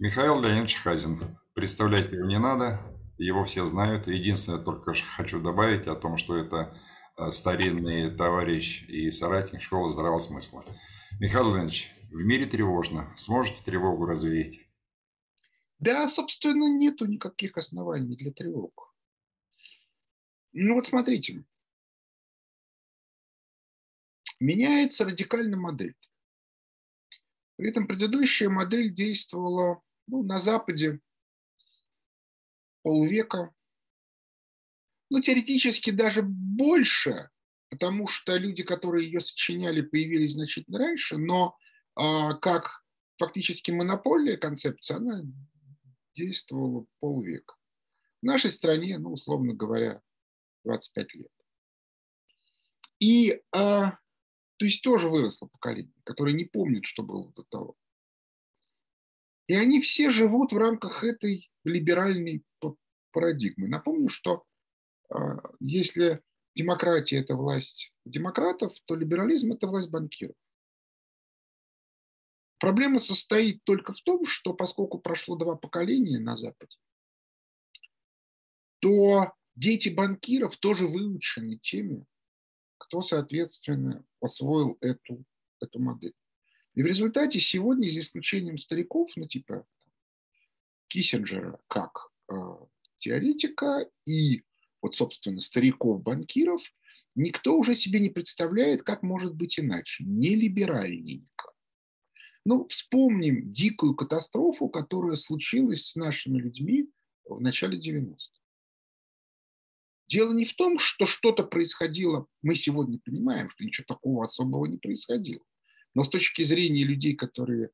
Михаил Леонидович Хазин. Представлять его не надо, его все знают. Единственное, только хочу добавить о том, что это э, старинный товарищ и соратник школы здравого смысла. Михаил Леонидович, в мире тревожно. Сможете тревогу развеять? Да, собственно, нету никаких оснований для тревог. Ну вот смотрите, меняется радикально модель. При этом предыдущая модель действовала ну, на Западе полвека, ну, теоретически даже больше, потому что люди, которые ее сочиняли, появились значительно раньше, но а, как фактически монопольная концепция, она действовала полвека. В нашей стране, ну, условно говоря, 25 лет. И, а, то есть тоже выросло поколение, которое не помнит, что было до того. И они все живут в рамках этой либеральной парадигмы. Напомню, что а, если демократия – это власть демократов, то либерализм – это власть банкиров. Проблема состоит только в том, что поскольку прошло два поколения на Западе, то дети банкиров тоже выучены теми, кто, соответственно, освоил эту, эту модель. И в результате сегодня, за исключением стариков, ну типа Киссинджера как э, теоретика и вот, собственно, стариков-банкиров, никто уже себе не представляет, как может быть иначе, не либеральненько. Ну, вспомним дикую катастрофу, которая случилась с нашими людьми в начале 90-х. Дело не в том, что что-то происходило, мы сегодня понимаем, что ничего такого особого не происходило. Но с точки зрения людей, которые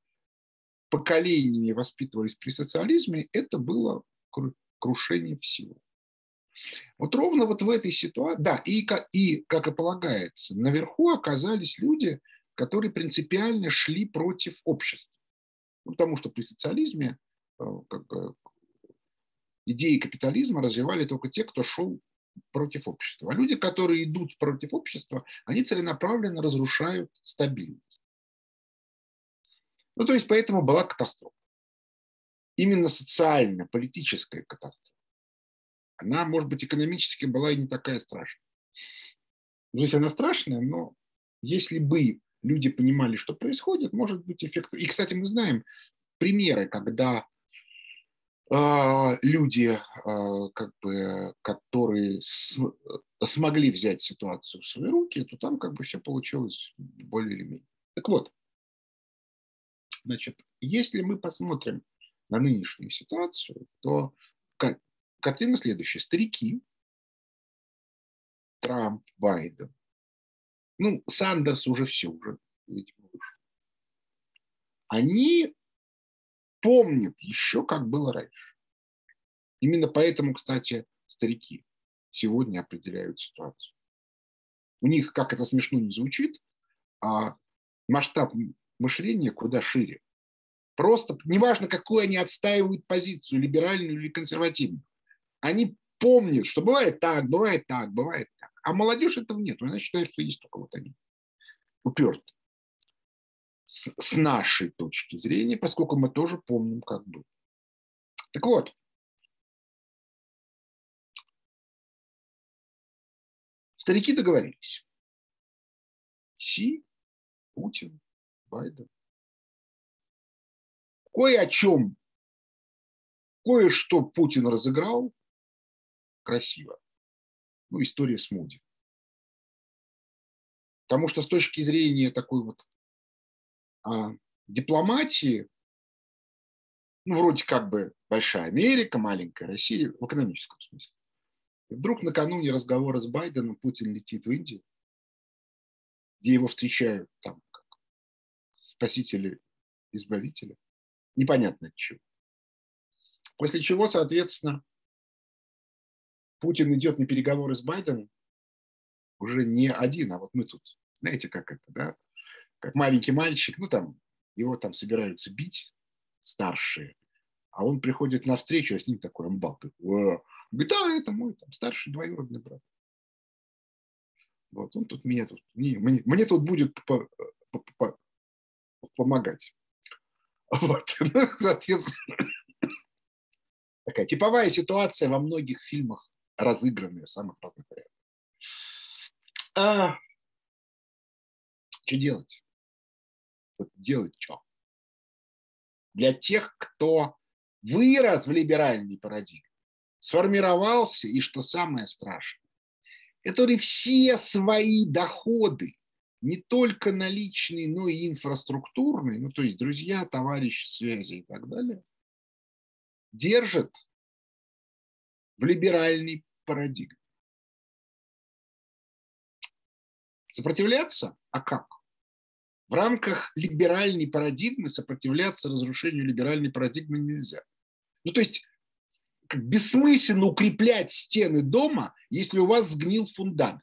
поколениями воспитывались при социализме, это было крушение всего. Вот ровно вот в этой ситуации, да, и, и, как и полагается, наверху оказались люди, которые принципиально шли против общества. Ну, потому что при социализме э, как бы, идеи капитализма развивали только те, кто шел против общества. А люди, которые идут против общества, они целенаправленно разрушают стабильность. Ну, то есть, поэтому была катастрофа. Именно социальная, политическая катастрофа. Она, может быть, экономически была и не такая страшная. То есть она страшная, но если бы люди понимали, что происходит, может быть эффект. И, кстати, мы знаем примеры, когда э, люди, э, как бы, которые с, смогли взять ситуацию в свои руки, то там как бы все получилось более или менее. Так вот, Значит, если мы посмотрим на нынешнюю ситуацию, то картина следующая. Старики, Трамп, Байден, ну, Сандерс уже все, уже. Они помнят еще, как было раньше. Именно поэтому, кстати, старики сегодня определяют ситуацию. У них, как это смешно не звучит, а масштаб мышление куда шире. Просто неважно, какую они отстаивают позицию, либеральную или консервативную. Они помнят, что бывает так, бывает так, бывает так. А молодежь этого нет. Она считает, что есть только вот они. Уперты. С, с нашей точки зрения, поскольку мы тоже помним, как было. Так вот, старики договорились. Си, Путин, Байден. Кое о чем, кое-что Путин разыграл красиво. Ну, история с Муди. Потому что с точки зрения такой вот а, дипломатии, ну, вроде как бы большая Америка, маленькая Россия в экономическом смысле. И вдруг накануне разговора с Байденом Путин летит в Индию, где его встречают там спасителя, избавителя. Непонятно от чего. После чего, соответственно, Путин идет на переговоры с Байденом уже не один, а вот мы тут, знаете, как это, да, как маленький мальчик, ну там, его там собираются бить старшие, а он приходит на встречу, а с ним такой амбал. Говорит, да, это мой там, старший двоюродный брат. Вот он тут меня тут, мне, мне, мне тут будет помогать. Вот. Ну, соответственно, такая типовая ситуация во многих фильмах, разыгранная в самых разных вариантах. А, что делать? Вот делать что? Для тех, кто вырос в либеральной парадигме, сформировался, и что самое страшное, которые все свои доходы, не только наличные, но и инфраструктурные, ну то есть друзья, товарищи, связи и так далее, держат в либеральной парадигме. Сопротивляться? А как? В рамках либеральной парадигмы сопротивляться разрушению либеральной парадигмы нельзя. Ну, то есть бессмысленно укреплять стены дома, если у вас сгнил фундамент.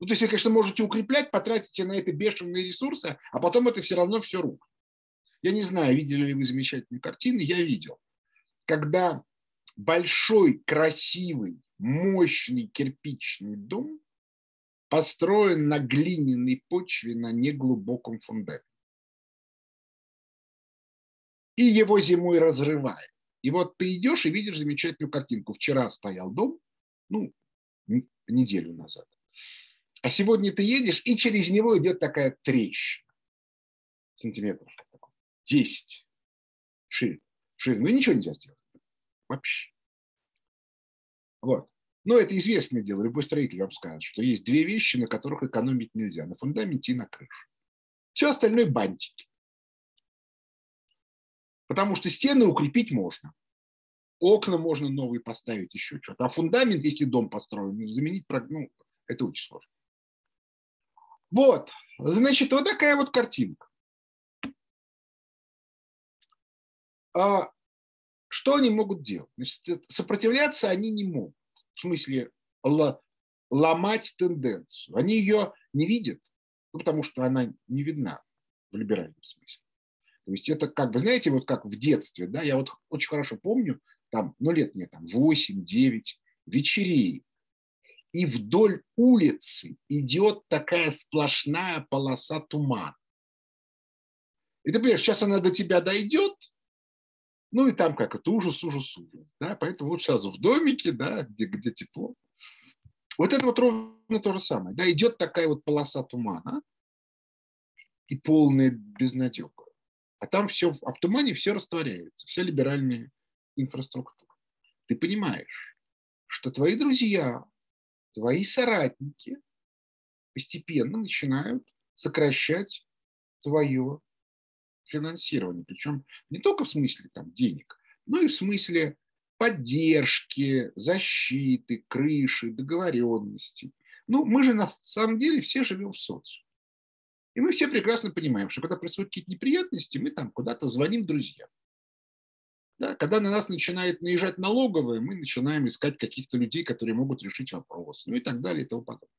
Ну, то есть вы, конечно, можете укреплять, потратите на это бешеные ресурсы, а потом это все равно все рук. Я не знаю, видели ли вы замечательные картины, я видел. Когда большой, красивый, мощный кирпичный дом построен на глиняной почве на неглубоком фундаменте. И его зимой разрывает. И вот ты идешь и видишь замечательную картинку. Вчера стоял дом, ну, неделю назад. А сегодня ты едешь, и через него идет такая трещина. Сантиметров 10 шире. шире. Ну, ничего нельзя сделать. Вообще. Вот. Но это известное дело. Любой строитель вам скажет, что есть две вещи, на которых экономить нельзя. На фундаменте и на крыше. Все остальное бантики. Потому что стены укрепить можно. Окна можно новые поставить, еще что-то. А фундамент, если дом построен, заменить, ну, это очень сложно. Вот, значит, вот такая вот картинка. А что они могут делать? Значит, сопротивляться они не могут в смысле ломать тенденцию. Они ее не видят, ну, потому что она не видна в либеральном смысле. То есть это как бы, знаете, вот как в детстве, да, я вот очень хорошо помню, там, ну лет мне там 8-9, вечерей, и вдоль улицы идет такая сплошная полоса тумана. И ты понимаешь, сейчас она до тебя дойдет, ну и там как это ужас, ужас, ужас. Да? Поэтому вот сразу в домике, да, где, где тепло. Вот это вот ровно то же самое. Да, идет такая вот полоса тумана и полная безнадега. А там все, а в тумане все растворяется, вся либеральная инфраструктура. Ты понимаешь, что твои друзья, твои соратники постепенно начинают сокращать твое финансирования. Причем не только в смысле там, денег, но и в смысле поддержки, защиты, крыши, договоренности. Ну, мы же на самом деле все живем в социуме. И мы все прекрасно понимаем, что когда происходят какие-то неприятности, мы там куда-то звоним друзьям. Да, когда на нас начинает наезжать налоговые, мы начинаем искать каких-то людей, которые могут решить вопрос, ну и так далее и тому подобное.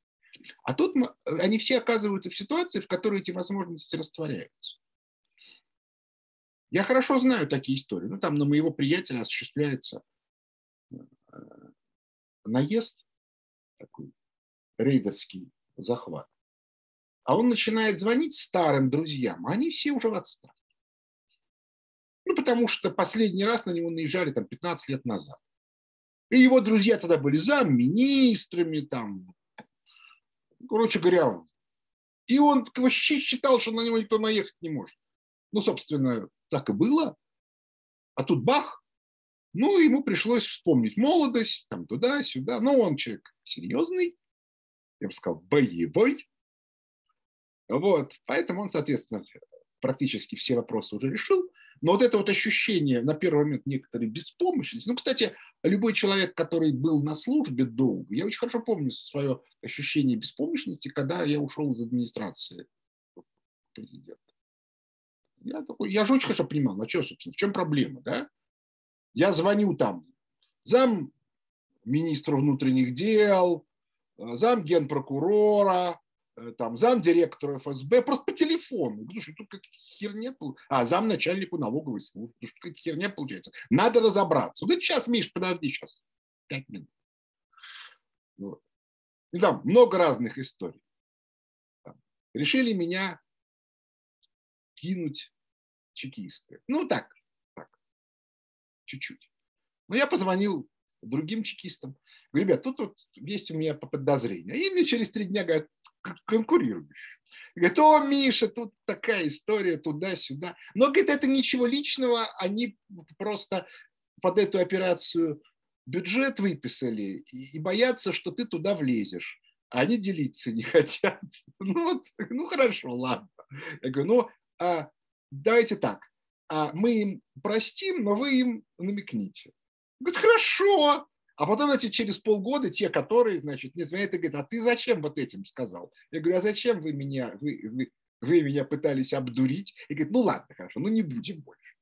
А тут мы, они все оказываются в ситуации, в которой эти возможности растворяются. Я хорошо знаю такие истории. Ну, там на моего приятеля осуществляется э, наезд, такой рейдерский захват. А он начинает звонить старым друзьям, а они все уже в отставке. Ну, потому что последний раз на него наезжали там 15 лет назад. И его друзья тогда были замминистрами, там, короче говоря, и он вообще считал, что на него никто наехать не может. Ну, собственно, так и было. А тут бах, ну, ему пришлось вспомнить молодость, там туда-сюда. Но он человек серьезный, я бы сказал, боевой. Вот, поэтому он, соответственно, практически все вопросы уже решил. Но вот это вот ощущение, на первый момент, некоторой беспомощности. Ну, кстати, любой человек, который был на службе долго, я очень хорошо помню свое ощущение беспомощности, когда я ушел из администрации президента. Я такой, я же очень хорошо понимал, а что, собственно, в чем проблема, да? Я звоню там зам министра внутренних дел, э, зам генпрокурора, там, зам директора ФСБ, просто по телефону. Что тут какая херня, а зам начальнику налоговой службы, что какая херня получается. Надо разобраться. Вот сейчас, Миш, подожди сейчас, пять минут. Вот. И там много разных историй. Там. Решили меня кинуть чекисты. Ну, так, так, чуть-чуть. Но я позвонил другим чекистам. Говорю, ребят, тут вот есть у меня подозрение. И мне через три дня говорят, конкурирующий. Говорит, о, Миша, тут такая история туда-сюда. Но, говорит, это ничего личного, они просто под эту операцию бюджет выписали и боятся, что ты туда влезешь. А они делиться не хотят. Ну, вот, ну хорошо, ладно. Я говорю, ну, а, давайте так, а мы им простим, но вы им намекните. Говорит, хорошо. А потом, значит, через полгода те, которые, значит, не звонят и говорят, а ты зачем вот этим сказал? Я говорю, а зачем вы меня, вы, вы, вы меня пытались обдурить? И говорит, ну ладно, хорошо, ну не будем больше.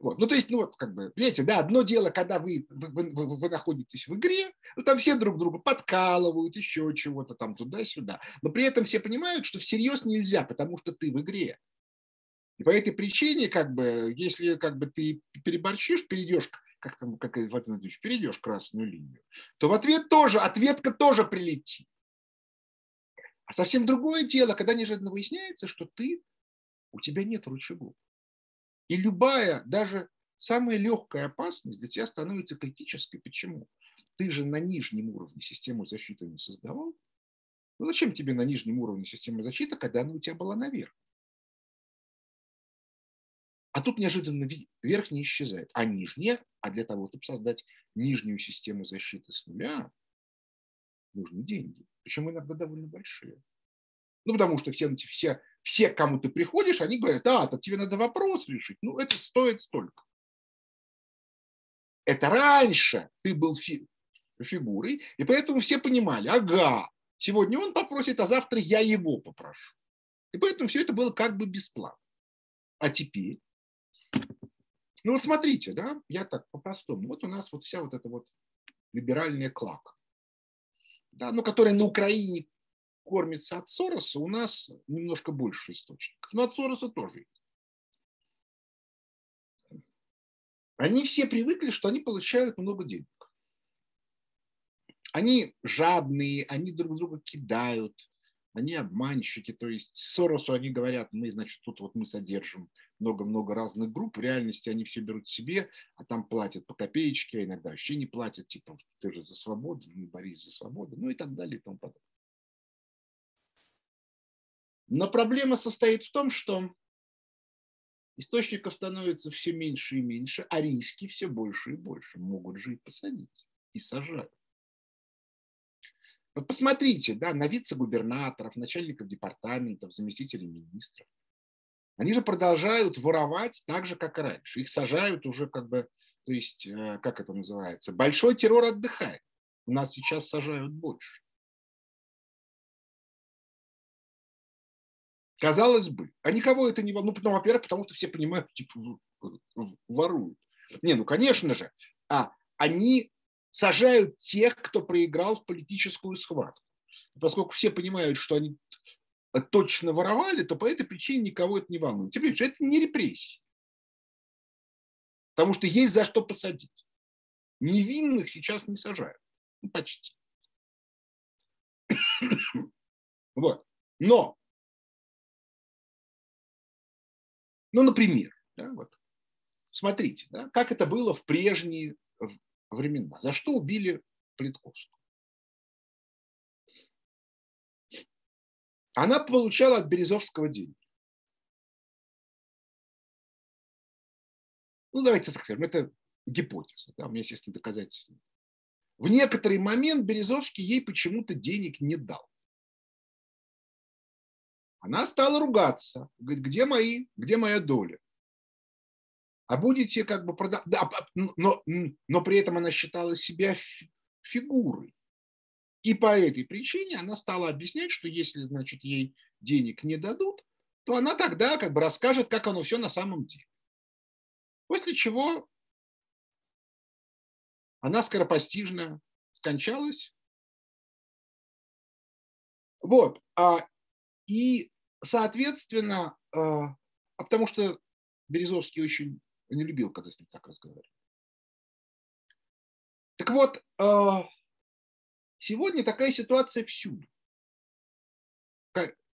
Вот. Ну, то есть, ну, вот, как бы, видите, да, одно дело, когда вы, вы, вы, вы находитесь в игре, ну, там все друг друга подкалывают, еще чего-то там туда-сюда. Но при этом все понимают, что всерьез нельзя, потому что ты в игре. И по этой причине, как бы, если как бы ты переборщишь, перейдешь, как там, как Владимир Владимирович, перейдешь красную линию, то в ответ тоже, ответка тоже прилетит. А совсем другое дело, когда неожиданно выясняется, что ты, у тебя нет рычагов. И любая, даже самая легкая опасность для тебя становится критической. Почему? Ты же на нижнем уровне систему защиты не создавал. Ну зачем тебе на нижнем уровне системы защиты, когда она у тебя была наверх? А тут неожиданно верхняя исчезает, а нижняя, а для того, чтобы создать нижнюю систему защиты с нуля, нужны деньги. Причем иногда довольно большие. Ну, потому что все, все, все, кому ты приходишь, они говорят, а, так тебе надо вопрос решить. Ну, это стоит столько. Это раньше ты был фи фигурой, и поэтому все понимали, ага, сегодня он попросит, а завтра я его попрошу. И поэтому все это было как бы бесплатно. А теперь, ну вот смотрите, да, я так по-простому, вот у нас вот вся вот эта вот либеральная клака, да, ну, которая на Украине кормится от Сороса, у нас немножко больше источников. Но от Сороса тоже есть. Они все привыкли, что они получают много денег. Они жадные, они друг друга кидают, они обманщики. То есть Соросу они говорят, мы, значит, тут вот мы содержим много-много разных групп. В реальности они все берут себе, а там платят по копеечке, а иногда вообще не платят, типа, ты же за свободу, не борись за свободу, ну и так далее и тому подобное. Но проблема состоит в том, что источников становится все меньше и меньше, а риски все больше и больше. Могут же и посадить, и сажать. Вот посмотрите да, на вице-губернаторов, начальников департаментов, заместителей министров. Они же продолжают воровать так же, как и раньше. Их сажают уже как бы, то есть, э, как это называется, большой террор отдыхает. У нас сейчас сажают больше. Казалось бы. А никого это не волнует. Ну, во-первых, потому что все понимают, типа, воруют. Не, ну, конечно же. А они сажают тех, кто проиграл в политическую схватку. Поскольку все понимают, что они точно воровали, то по этой причине никого это не волнует. Теперь это не репрессии. Потому что есть за что посадить. Невинных сейчас не сажают. Ну, почти. Вот. Но Ну, например, да, вот, смотрите, да, как это было в прежние времена. За что убили Плитковскую? Она получала от Березовского деньги. Ну, давайте так скажем, это гипотеза, да, у меня, естественно, доказательства. В некоторый момент Березовский ей почему-то денег не дал. Она стала ругаться. Говорит, где мои, где моя доля? А будете как бы продавать... Да, но, но при этом она считала себя фигурой. И по этой причине она стала объяснять, что если, значит, ей денег не дадут, то она тогда как бы расскажет, как оно все на самом деле. После чего она скоропостижно скончалась. Вот. А, и соответственно, а, а потому что Березовский очень не любил, когда с ним так разговаривали. Так вот, а, сегодня такая ситуация всюду.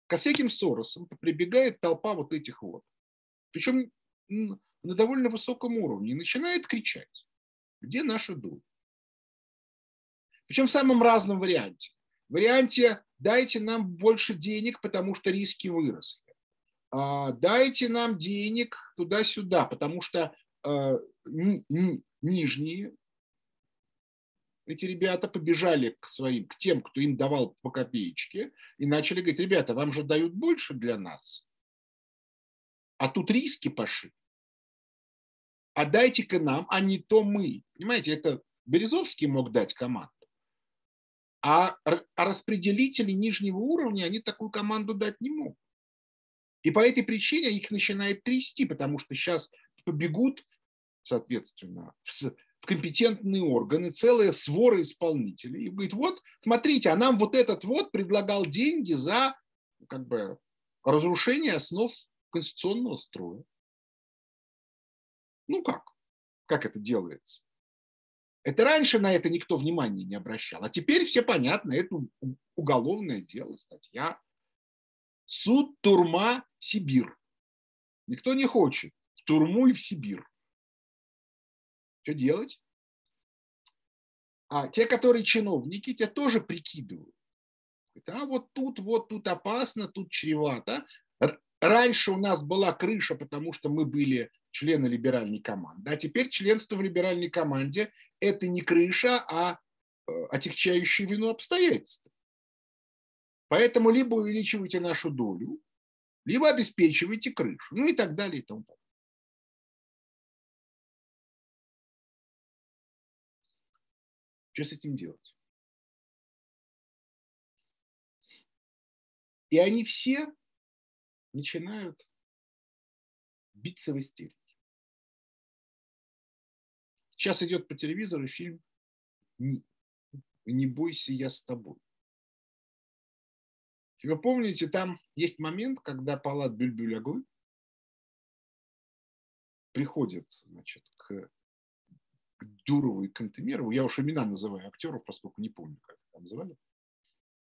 Ко всяким Соросам прибегает толпа вот этих вот причем на довольно высоком уровне, и начинает кричать, где наша доля. Причем в самом разном варианте. В варианте дайте нам больше денег, потому что риски выросли. А, дайте нам денег туда-сюда, потому что а, нижние эти ребята побежали к своим, к тем, кто им давал по копеечке, и начали говорить, ребята, вам же дают больше для нас, а тут риски пошли. А дайте-ка нам, а не то мы. Понимаете, это Березовский мог дать команду. А, а распределители нижнего уровня, они такую команду дать не могут. И по этой причине их начинает трясти, потому что сейчас побегут, соответственно, в компетентные органы, целая свора исполнителей. И говорит, вот, смотрите, а нам вот этот вот предлагал деньги за как бы, разрушение основ конституционного строя. Ну как? Как это делается? Это раньше на это никто внимания не обращал, а теперь все понятно, это уголовное дело, статья. Суд, турма, Сибирь. Никто не хочет в турму и в Сибирь. Что делать? А те, которые чиновники, те тоже прикидывают. А вот тут, вот тут опасно, тут чревато. Раньше у нас была крыша, потому что мы были члены либеральной команды. А теперь членство в либеральной команде – это не крыша, а э, отягчающие вину обстоятельства. Поэтому либо увеличивайте нашу долю, либо обеспечивайте крышу, ну и так далее и тому подобное. Что с этим делать? И они все начинают биться в истерике. Сейчас идет по телевизору фильм «Не бойся, я с тобой». Если вы помните, там есть момент, когда Палат Бюльбюль Аглы приходит значит, к Дурову и Кантемирову, я уж имена называю актеров, поскольку не помню, как там называли,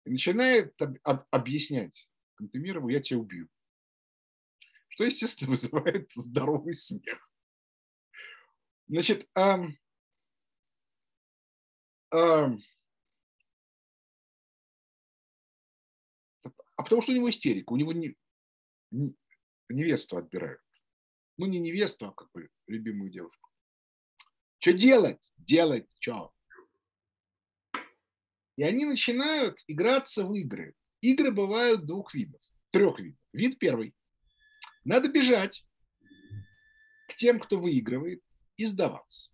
и начинает об, об, объяснять Кантемирову, я тебя убью. Что, естественно, вызывает здоровый смех. Значит, а, а, а потому что у него истерика, у него не, не, невесту отбирают. Ну, не невесту, а как бы любимую девушку. Что делать? Делать что? И они начинают играться в игры. Игры бывают двух видов, трех видов. Вид первый. Надо бежать к тем, кто выигрывает, и сдаваться.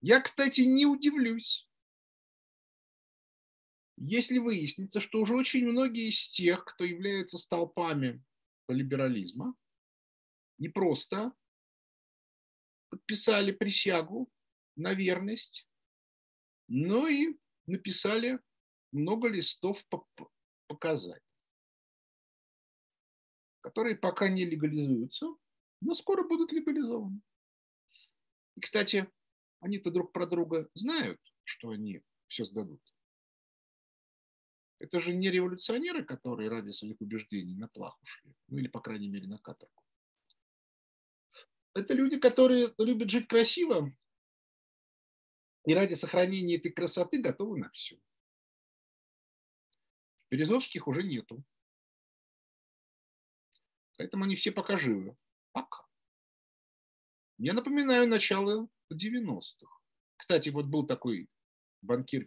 Я, кстати, не удивлюсь, если выяснится, что уже очень многие из тех, кто являются столпами либерализма, не просто подписали присягу на верность, но и написали много листов показаний, которые пока не легализуются, но скоро будут легализованы. И, кстати, они-то друг про друга знают, что они все сдадут. Это же не революционеры, которые ради своих убеждений на плаху шли, ну или, по крайней мере, на каторгу. Это люди, которые любят жить красиво и ради сохранения этой красоты готовы на все. Березовских уже нету. Поэтому они все пока живы. Пока. Я напоминаю начало 90-х. Кстати, вот был такой банкир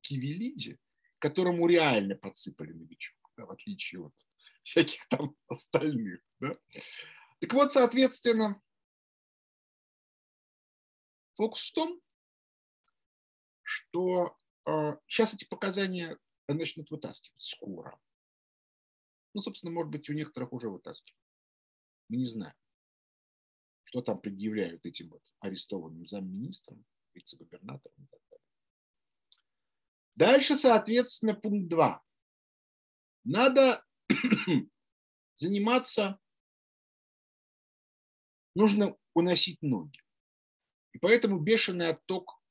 Кивелиди, которому реально подсыпали новичок, да, в отличие от всяких там остальных. Да. Так вот, соответственно, фокус в том, что э, сейчас эти показания начнут вытаскивать скоро. Ну, собственно, может быть, у некоторых уже вытаскивают. Мы не знаем, что там предъявляют этим вот арестованным замминистрам, вице-губернаторам и так далее. Дальше, соответственно, пункт 2. Надо заниматься, нужно уносить ноги. И поэтому бешеный отток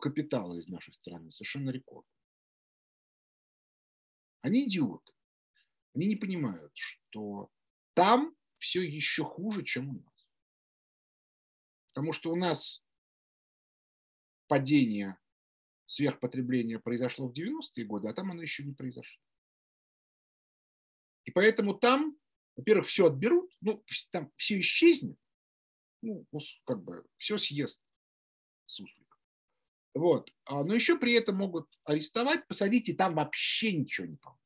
капитала из нашей страны совершенно рекордный. Они идиоты. Они не понимают, что там все еще хуже, чем у нас. Потому что у нас падение сверхпотребления произошло в 90-е годы, а там оно еще не произошло. И поэтому там, во-первых, все отберут, ну, там все исчезнет, ну, как бы все съест суслик. Вот. А, но еще при этом могут арестовать, посадить, и там вообще ничего не поможет.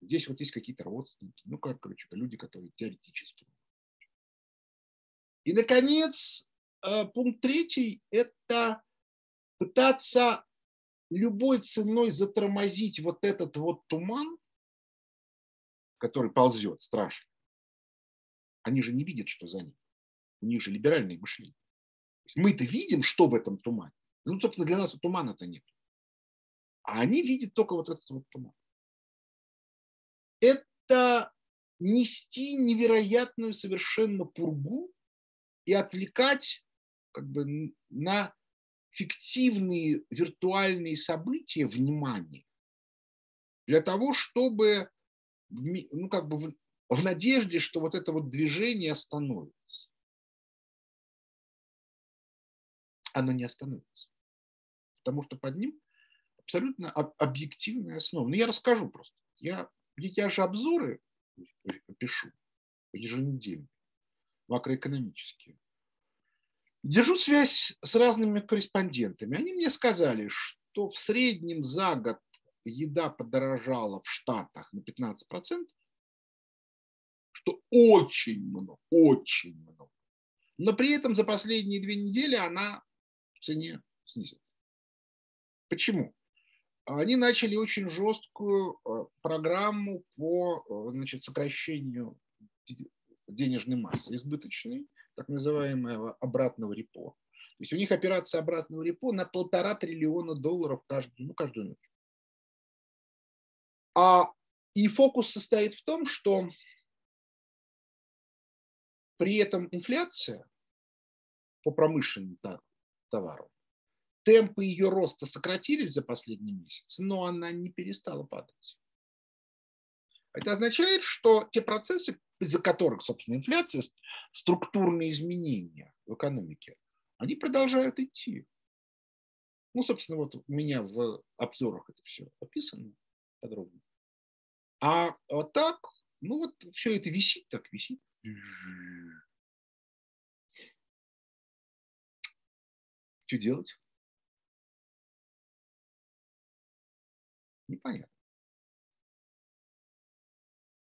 Здесь вот есть какие-то родственники, ну, как, короче, люди, которые теоретически. И, наконец, э, пункт третий – это пытаться любой ценой затормозить вот этот вот туман, который ползет страшно. Они же не видят, что за ним. У них же либеральное мышление. Мы-то видим, что в этом тумане. Ну, собственно, для нас тумана-то нет. А они видят только вот этот вот туман. Это нести невероятную совершенно пургу и отвлекать как бы на фиктивные виртуальные события внимание для того, чтобы ну, как бы в, в надежде, что вот это вот движение остановится. Оно не остановится. Потому что под ним абсолютно объективная основа. Ну, я расскажу просто. Я, я же обзоры пишу еженедельно, макроэкономические. Держу связь с разными корреспондентами. Они мне сказали, что в среднем за год еда подорожала в Штатах на 15%, что очень много, очень много. Но при этом за последние две недели она в цене снизилась. Почему? Они начали очень жесткую э, программу по э, значит, сокращению денежной массы избыточной так называемого обратного репо. То есть у них операция обратного репо на полтора триллиона долларов каждую, ну, каждую ночь. А, и фокус состоит в том, что при этом инфляция по промышленным товарам, темпы ее роста сократились за последний месяц, но она не перестала падать. Это означает, что те процессы, из-за которых, собственно, инфляция, структурные изменения в экономике, они продолжают идти. Ну, собственно, вот у меня в обзорах это все описано подробно. А вот так, ну вот все это висит, так висит. Что делать? Непонятно.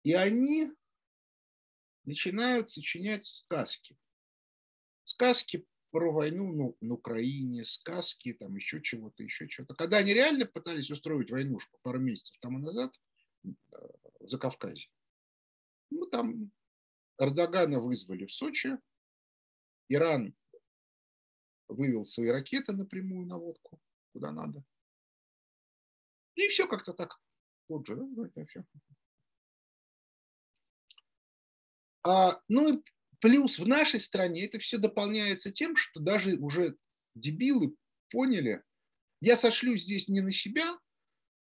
И они начинают сочинять сказки. Сказки про войну ну, на Украине, сказки, там еще чего-то, еще чего-то. Когда они реально пытались устроить войнушку пару месяцев тому назад э, за Кавказе, ну там Эрдогана вызвали в Сочи, Иран вывел свои ракеты напрямую на водку, куда надо. И все как-то так. Вот же, да, все. А, ну и плюс в нашей стране это все дополняется тем, что даже уже дебилы поняли, я сошлю здесь не на себя,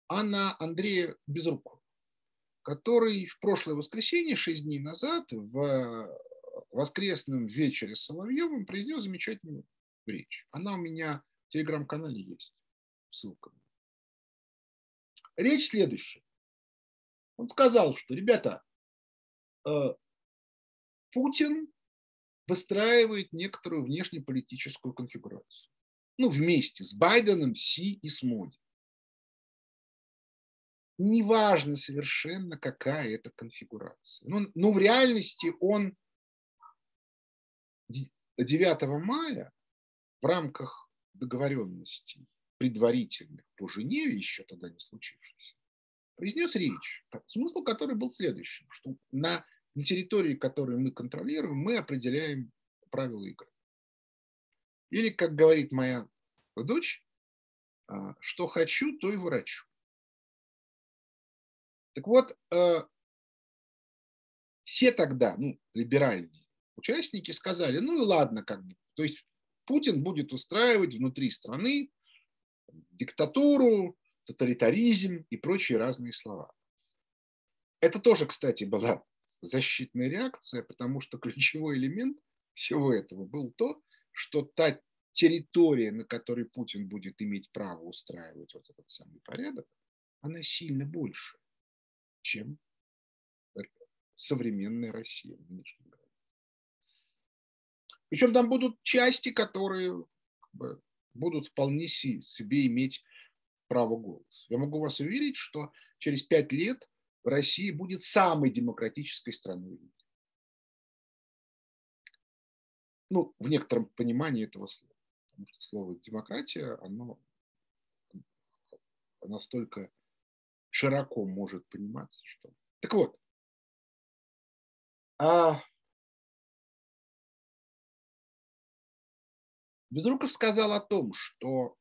а на Андрея Безрукова, который в прошлое воскресенье, шесть дней назад, в воскресном вечере с Соловьевым произнес замечательную речь. Она у меня в телеграм-канале есть, ссылка. Речь следующая. Он сказал, что, ребята, э, Путин выстраивает некоторую внешнеполитическую конфигурацию. Ну, вместе с Байденом, Си и с Моди. Неважно совершенно, какая это конфигурация. Но, ну, но в реальности он 9 мая в рамках договоренностей предварительных по Женеве, еще тогда не случившейся, произнес речь, смысл которой был следующим, что на на территории, которую мы контролируем, мы определяем правила игры. Или, как говорит моя дочь, а, что хочу, то и врачу. Так вот, а, все тогда, ну, либеральные участники сказали, ну ладно, как бы, то есть Путин будет устраивать внутри страны диктатуру, тоталитаризм и прочие разные слова. Это тоже, кстати, была защитная реакция, потому что ключевой элемент всего этого был то, что та территория, на которой Путин будет иметь право устраивать вот этот самый порядок, она сильно больше, чем современная Россия Причем там будут части, которые как бы, будут вполне себе иметь право голоса. Я могу вас уверить, что через пять лет в России будет самой демократической страной. Ну, в некотором понимании этого слова. Потому что слово демократия, оно настолько широко может пониматься, что... Так вот, а Безруков сказал о том, что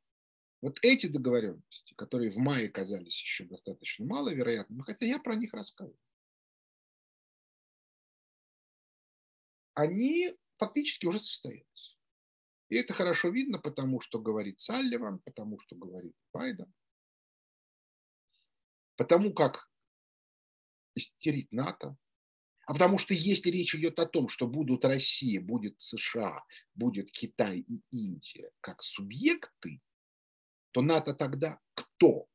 вот эти договоренности, которые в мае казались еще достаточно маловероятными, хотя я про них рассказывал, они фактически уже состоялись. И это хорошо видно, потому что говорит Салливан, потому что говорит Байден, потому как истерит НАТО, а потому что если речь идет о том, что будут Россия, будет США, будет Китай и Индия как субъекты, то НАТО тогда кто?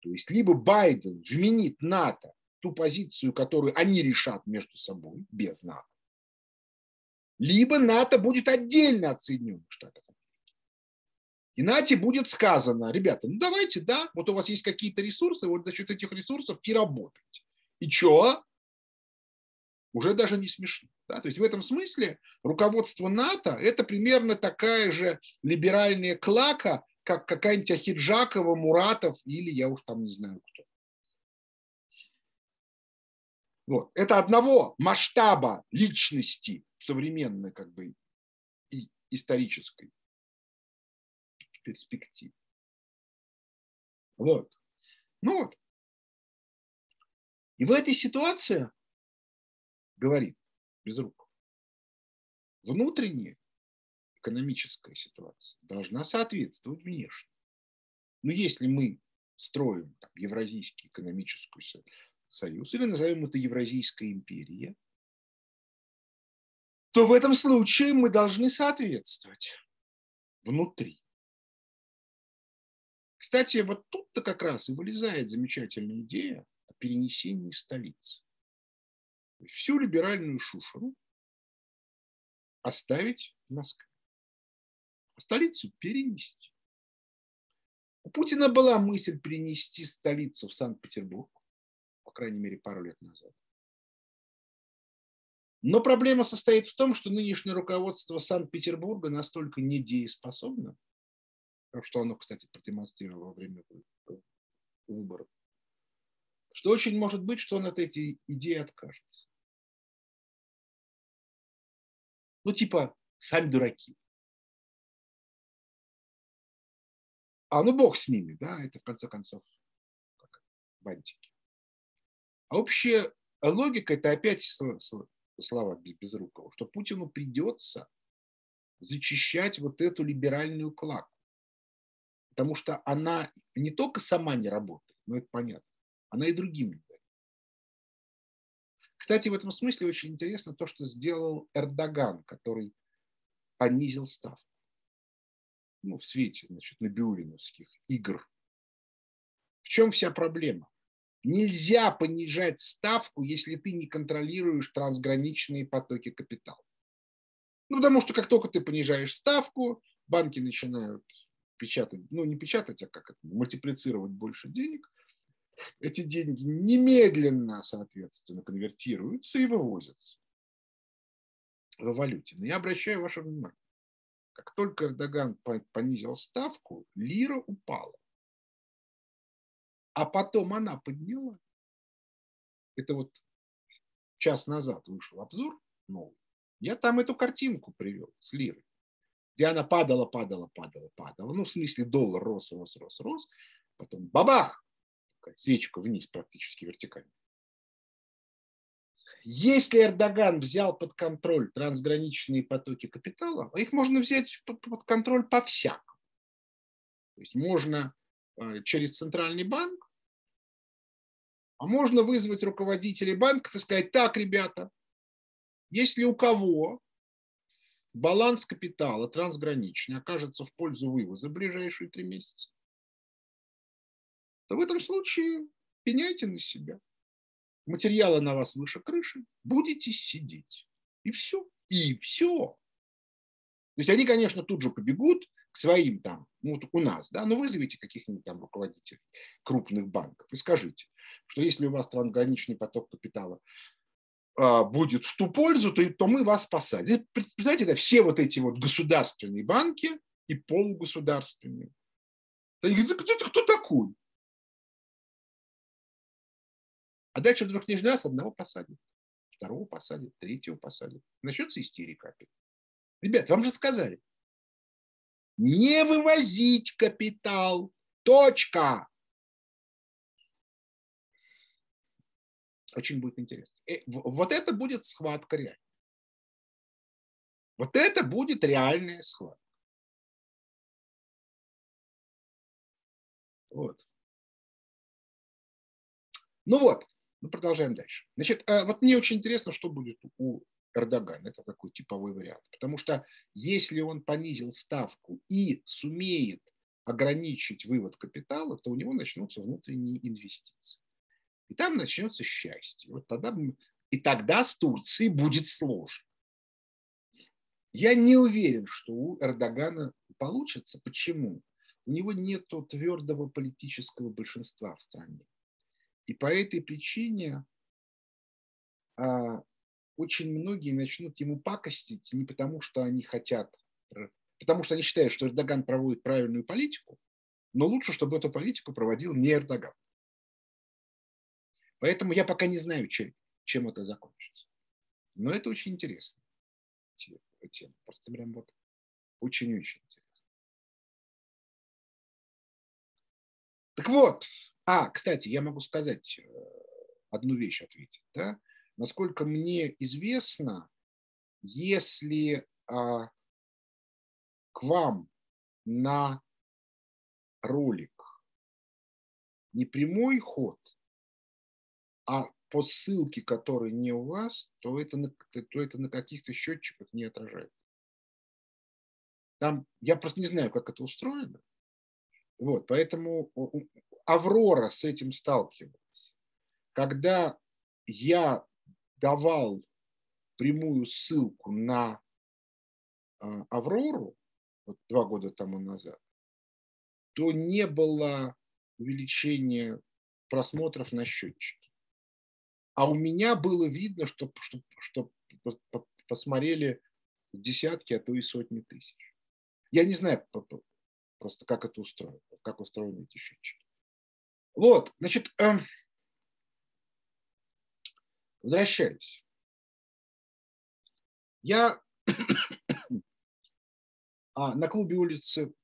То есть либо Байден вменит НАТО ту позицию, которую они решат между собой, без НАТО, либо НАТО будет отдельно от Соединенных Штатов И НАТО будет сказано, ребята, ну давайте, да, вот у вас есть какие-то ресурсы, вот за счет этих ресурсов и работайте. И что? Уже даже не смешно. Да? То есть в этом смысле руководство НАТО – это примерно такая же либеральная клака, как какая-нибудь Ахиджакова, Муратов или я уж там не знаю кто. Вот. Это одного масштаба личности современной как бы и исторической перспективе. Вот. Ну вот. И в этой ситуации, говорит Безруков, внутренняя экономическая ситуация должна соответствовать внешней. Но если мы строим там, Евразийский экономический союз, или назовем это Евразийская империя, то в этом случае мы должны соответствовать внутри. Кстати, вот тут-то как раз и вылезает замечательная идея о перенесении столицы. Всю либеральную шушеру оставить в Москве столицу перенести. У Путина была мысль перенести столицу в Санкт-Петербург, по крайней мере, пару лет назад. Но проблема состоит в том, что нынешнее руководство Санкт-Петербурга настолько недееспособно, что оно, кстати, продемонстрировало во время выборов, что очень может быть, что он от этой идеи откажется. Ну, типа, сами дураки. А ну бог с ними, да, это в конце концов как бантики. А общая логика это опять слова Безрукова, что Путину придется зачищать вот эту либеральную клаку. Потому что она не только сама не работает, но это понятно, она и другим не дает. Кстати, в этом смысле очень интересно то, что сделал Эрдоган, который понизил ставку ну, в свете значит, набиулиновских игр. В чем вся проблема? Нельзя понижать ставку, если ты не контролируешь трансграничные потоки капитала. Ну, потому что как только ты понижаешь ставку, банки начинают печатать, ну, не печатать, а как это, мультиплицировать больше денег. Эти деньги немедленно, соответственно, конвертируются и вывозятся в валюте. Но я обращаю ваше внимание, как только Эрдоган понизил ставку, лира упала. А потом она подняла. Это вот час назад вышел обзор новый. Я там эту картинку привел с лирой, где она падала, падала, падала, падала. Ну, в смысле, доллар рос, рос, рос, рос. Потом бабах, свечка вниз практически вертикально. Если Эрдоган взял под контроль трансграничные потоки капитала, их можно взять под контроль по-всякому. То есть можно э, через центральный банк, А можно вызвать руководителей банков и сказать, так, ребята, если у кого баланс капитала трансграничный окажется в пользу вывоза в ближайшие три месяца, то в этом случае пеняйте на себя. Материалы на вас выше крыши, будете сидеть. И все. И все. То есть они, конечно, тут же побегут к своим там, ну, вот у нас, да, но вызовите каких-нибудь там руководителей крупных банков и скажите, что если у вас трансграничный поток капитала будет в ту пользу, то, то мы вас посадим. Представляете, да, все вот эти вот государственные банки и полугосударственные. Они говорят, кто, кто такой? А дальше вдруг нижний раз одного посадят, второго посадят, третьего посадят. Начнется истерика опять. Ребят, вам же сказали, не вывозить капитал. Точка. Очень будет интересно. И э, вот это будет схватка реальная. Вот это будет реальная схватка. Вот. Ну вот, мы продолжаем дальше. Значит, э, вот мне очень интересно, что будет у Эрдогана. Это такой типовой вариант. Потому что если он понизил ставку и сумеет ограничить вывод капитала, то у него начнутся внутренние инвестиции. И там начнется счастье. Вот тогда, и тогда с Турцией будет сложно. Я не уверен, что у Эрдогана получится. Почему? У него нет твердого политического большинства в стране. И по этой причине а, очень многие начнут ему пакостить не потому, что они хотят, потому что они считают, что Эрдоган проводит правильную политику, но лучше, чтобы эту политику проводил не Эрдоган. Поэтому я пока не знаю, чем, чем это закончится. Но это очень интересно. Тема. Просто прям вот очень-очень интересно. Так вот, а, кстати, я могу сказать э, одну вещь ответить. Да? Насколько мне известно, если а, к вам на ролик не прямой ход, а по ссылке, которая не у вас, то это на, то это на каких-то счетчиках не отражается. Там, я просто не знаю, как это устроено. Вот, поэтому Аврора с этим сталкивалась. Когда я давал прямую ссылку на а, Аврору вот два года тому назад, то не было увеличения просмотров на счетчике. А у меня было видно, что, что, что посмотрели десятки, а то и сотни тысяч. Я не знаю просто, как это устроено, как устроены эти счетчики. Вот, значит, эм, Возвращаюсь. Я а, на клубе улицы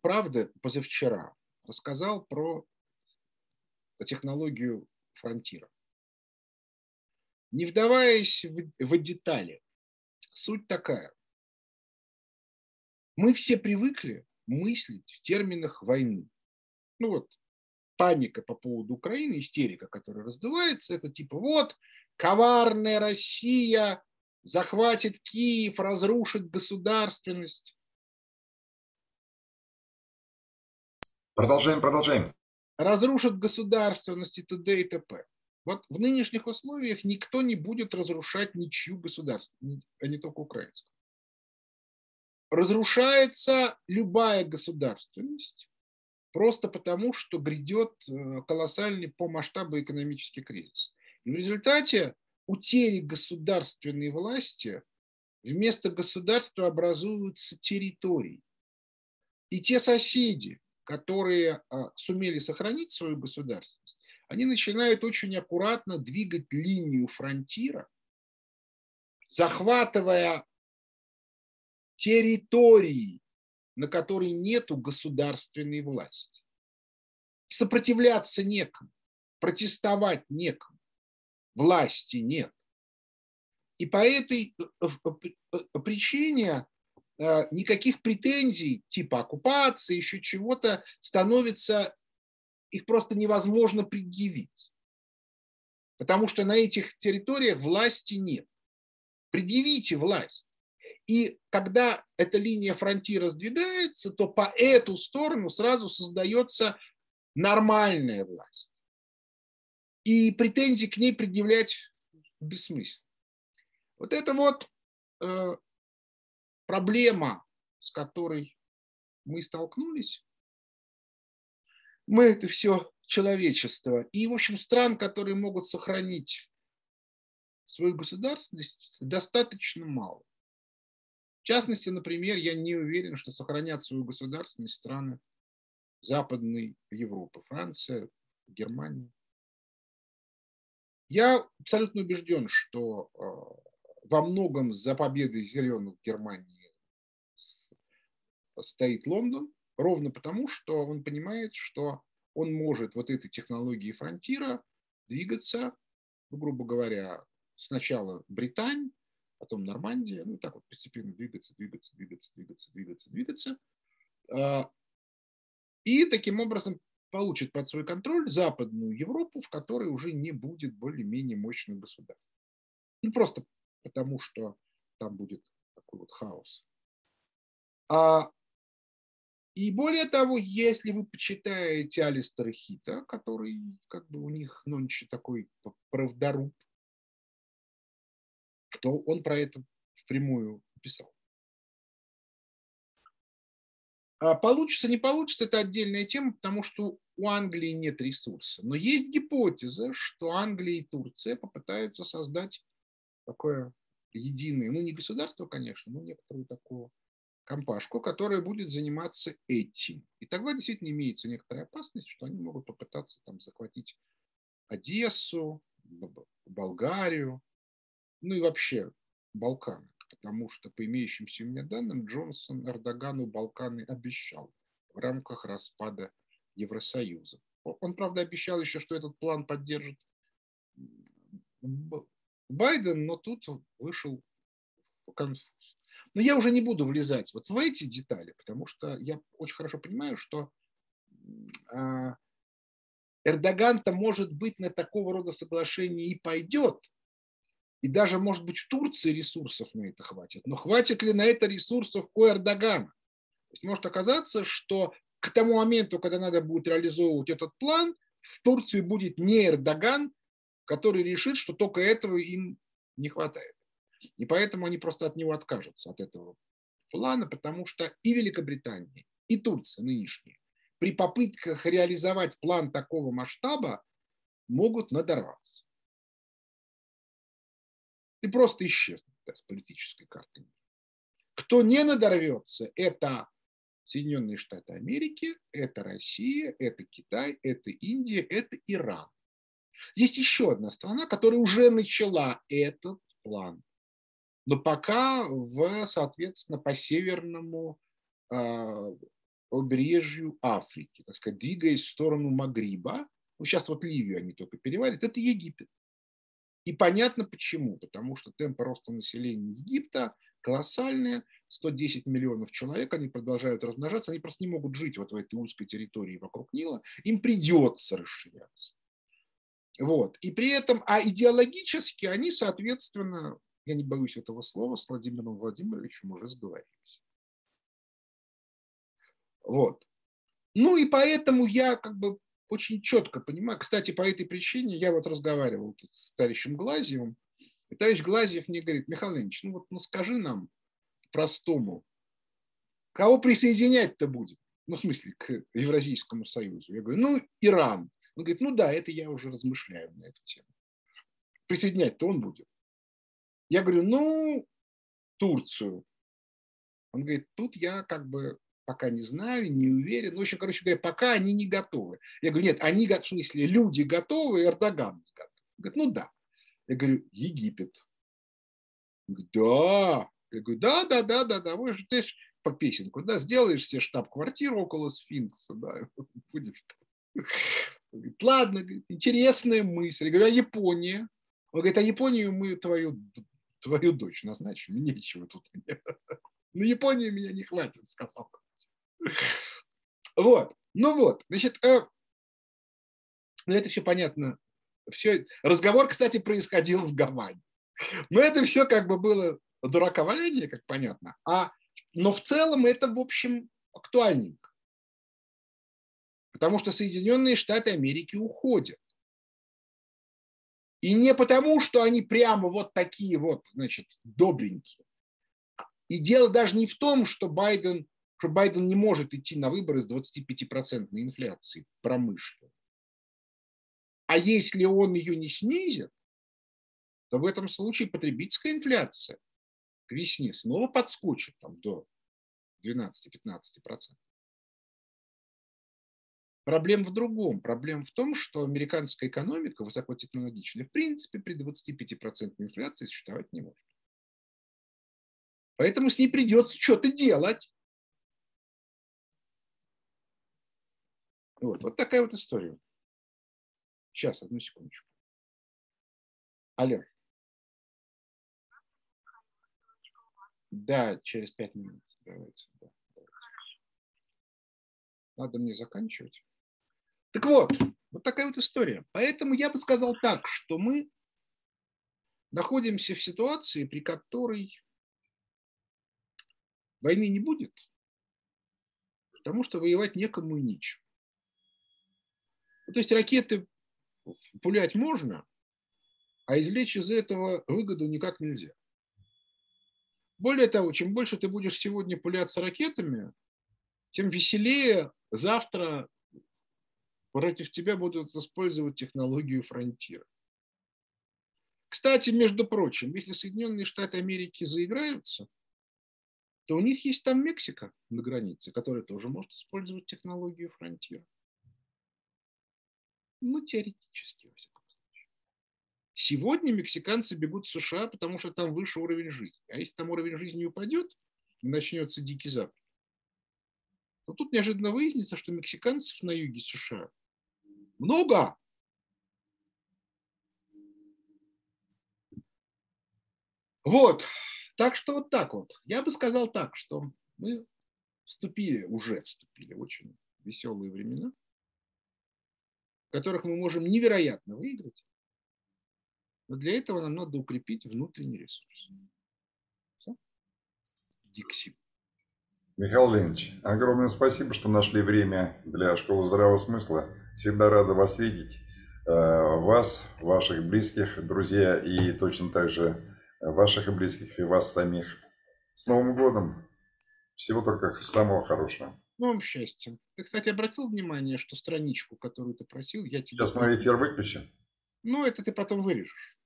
Правды позавчера рассказал про технологию фронтира. Не вдаваясь в, в детали, суть такая. Мы все привыкли мыслить в терминах войны. Ну вот, паника по поводу Украины, истерика, которая раздувается, это типа вот коварная Россия захватит Киев, разрушит государственность. Продолжаем, продолжаем. Разрушит государственность и т.д. и т.п. Вот в нынешних условиях никто не будет разрушать ничью государственность, а не только украинскую. Разрушается любая государственность, просто потому, что грядет э, колоссальный по масштабу экономический кризис. И в результате утери государственной власти вместо государства образуются территории. И те соседи, которые а, сумели сохранить свою государственность, они начинают очень аккуратно двигать линию фронтира, захватывая территории на которой нету государственной власти. Сопротивляться некому, протестовать некому, власти нет. И по этой э, э, э, причине никаких претензий типа оккупации, еще чего-то становится, их просто невозможно предъявить. Потому что на этих территориях власти нет. Предъявите власть. И когда эта линия фронтира сдвигается, то по эту сторону сразу создается нормальная власть. И претензии к ней предъявлять бессмысленно. Вот это вот э, проблема, с которой мы столкнулись. Мы это все человечество. И, в общем, стран, которые могут сохранить свою государственность, достаточно мало. В частности, например, я не уверен, что сохранят свою государственность страны Западной Европы, Франция, Германия. Я абсолютно убежден, что э, во многом за победой зеленых Германии стоит Лондон, ровно потому, что он понимает, что он может вот этой технологии фронтира двигаться, ну, грубо говоря, сначала Британь, потом Нормандия, ну так вот постепенно двигаться, двигаться, двигаться, двигаться, двигаться, двигаться. А, и таким образом получит под свой контроль Западную Европу, в которой уже не будет более-менее мощных государств. Ну просто потому, что там будет такой вот хаос. А и более того, если вы почитаете Алистера Хита, который как бы у них нонче такой правдоруб, то он про это впрямую писал. А получится, не получится, это отдельная тема, потому что у Англии нет ресурса. Но есть гипотеза, что Англия и Турция попытаются создать такое единое, ну не государство, конечно, но некоторую такую компашку, которая будет заниматься этим. И тогда действительно имеется некоторая опасность, что они могут попытаться там захватить Одессу, Болгарию, ну и вообще Балканы. Потому что по имеющимся у меня данным Джонсон Эрдогану Балканы обещал в рамках распада Евросоюза. Он, правда, обещал еще, что этот план поддержит Байден, но тут вышел конфуз. Но я уже не буду влезать вот в эти детали, потому что я очень хорошо понимаю, что а, Эрдоган-то, может быть, на такого рода соглашение и пойдет. И даже, может быть, в Турции ресурсов на это хватит. Но хватит ли на это ресурсов у Эрдогана? То есть может оказаться, что к тому моменту, когда надо будет реализовывать этот план, в Турции будет не Эрдоган, который решит, что только этого им не хватает. И поэтому они просто от него откажутся, от этого плана, потому что и Великобритания, и Турция нынешние при попытках реализовать план такого масштаба могут надорваться. И просто исчезнуть да, с политической карты. Кто не надорвется, это Соединенные Штаты Америки, это Россия, это Китай, это Индия, это Иран. Есть еще одна страна, которая уже начала этот план но пока в, соответственно, по северному э, побережью Африки, так сказать, двигаясь в сторону Магриба, ну, сейчас вот Ливию они только переварят, это Египет. И понятно почему, потому что темпы роста населения Египта колоссальные, 110 миллионов человек, они продолжают размножаться, они просто не могут жить вот в этой узкой территории вокруг Нила, им придется расширяться. Вот. И при этом, а идеологически они, соответственно, я не боюсь этого слова, с Владимиром Владимировичем уже сговорились. Вот. Ну и поэтому я как бы очень четко понимаю. Кстати, по этой причине я вот разговаривал с товарищем Глазьевым, и товарищ Глазьев мне говорит, Михаил Леонидович, ну вот ну скажи нам простому, кого присоединять-то будем? Ну, в смысле, к Евразийскому союзу. Я говорю, ну, Иран. Он говорит, ну да, это я уже размышляю на эту тему. Присоединять-то он будет. Я говорю, ну, Турцию. Он говорит, тут я как бы пока не знаю, не уверен. Ну, в общем, короче говоря, пока они не готовы. Я говорю, нет, они, в смысле, люди готовы, Эрдоган готов. Он говорит, ну да. Я говорю, Египет. Он говорит, да. Я говорю, да, да, да, да, да. Вы же знаешь, по песенку, да, сделаешь себе штаб-квартиру около сфинкса, да, будешь. Говорит, ладно, интересная мысль. Я говорю, а Япония? Он говорит, а Японию мы твою твою дочь назначим, нечего тут мне. На Японию меня не хватит, сказал. Вот, ну вот, значит, э, ну это все понятно все, разговор, кстати, происходил в Гаване. Но это все как бы было дураковаление, как понятно. А, но в целом это, в общем, актуальненько. Потому что Соединенные Штаты Америки уходят. И не потому, что они прямо вот такие вот, значит, добренькие. И дело даже не в том, что Байден, что Байден не может идти на выборы с 25% инфляцией промышленной. А если он ее не снизит, то в этом случае потребительская инфляция к весне снова подскочит там, до 12-15%. Проблема в другом. Проблема в том, что американская экономика высокотехнологичная, в принципе, при 25% инфляции существовать не может. Поэтому с ней придется что-то делать. Вот, вот такая вот история. Сейчас, одну секундочку. Алло. Да, через пять минут. Давайте, да, давайте. Надо мне заканчивать. Так вот, вот такая вот история. Поэтому я бы сказал так, что мы находимся в ситуации, при которой войны не будет, потому что воевать некому и нечем. То есть ракеты пулять можно, а извлечь из этого выгоду никак нельзя. Более того, чем больше ты будешь сегодня пуляться ракетами, тем веселее завтра против тебя будут использовать технологию фронтира. Кстати, между прочим, если Соединенные Штаты Америки заиграются, то у них есть там Мексика на границе, которая тоже может использовать технологию фронтира. Ну, теоретически, во всяком случае. Сегодня мексиканцы бегут в США, потому что там выше уровень жизни. А если там уровень жизни упадет, и начнется дикий запад, то тут неожиданно выяснится, что мексиканцев на юге США много. Вот. Так что вот так вот. Я бы сказал так, что мы вступили, уже вступили в очень веселые времена, в которых мы можем невероятно выиграть, но для этого нам надо укрепить внутренний ресурс. Дикси. Михаил Леонидович, огромное спасибо, что нашли время для школы здравого смысла. Всегда рада вас видеть. Э, вас, ваших близких, друзья и точно так же ваших и близких и вас самих. С Новым годом! Всего только самого хорошего. Ну, вам счастья. Ты, кстати, обратил внимание, что страничку, которую ты просил, я тебе... Сейчас мой эфир выключу. Ну, это ты потом вырежешь.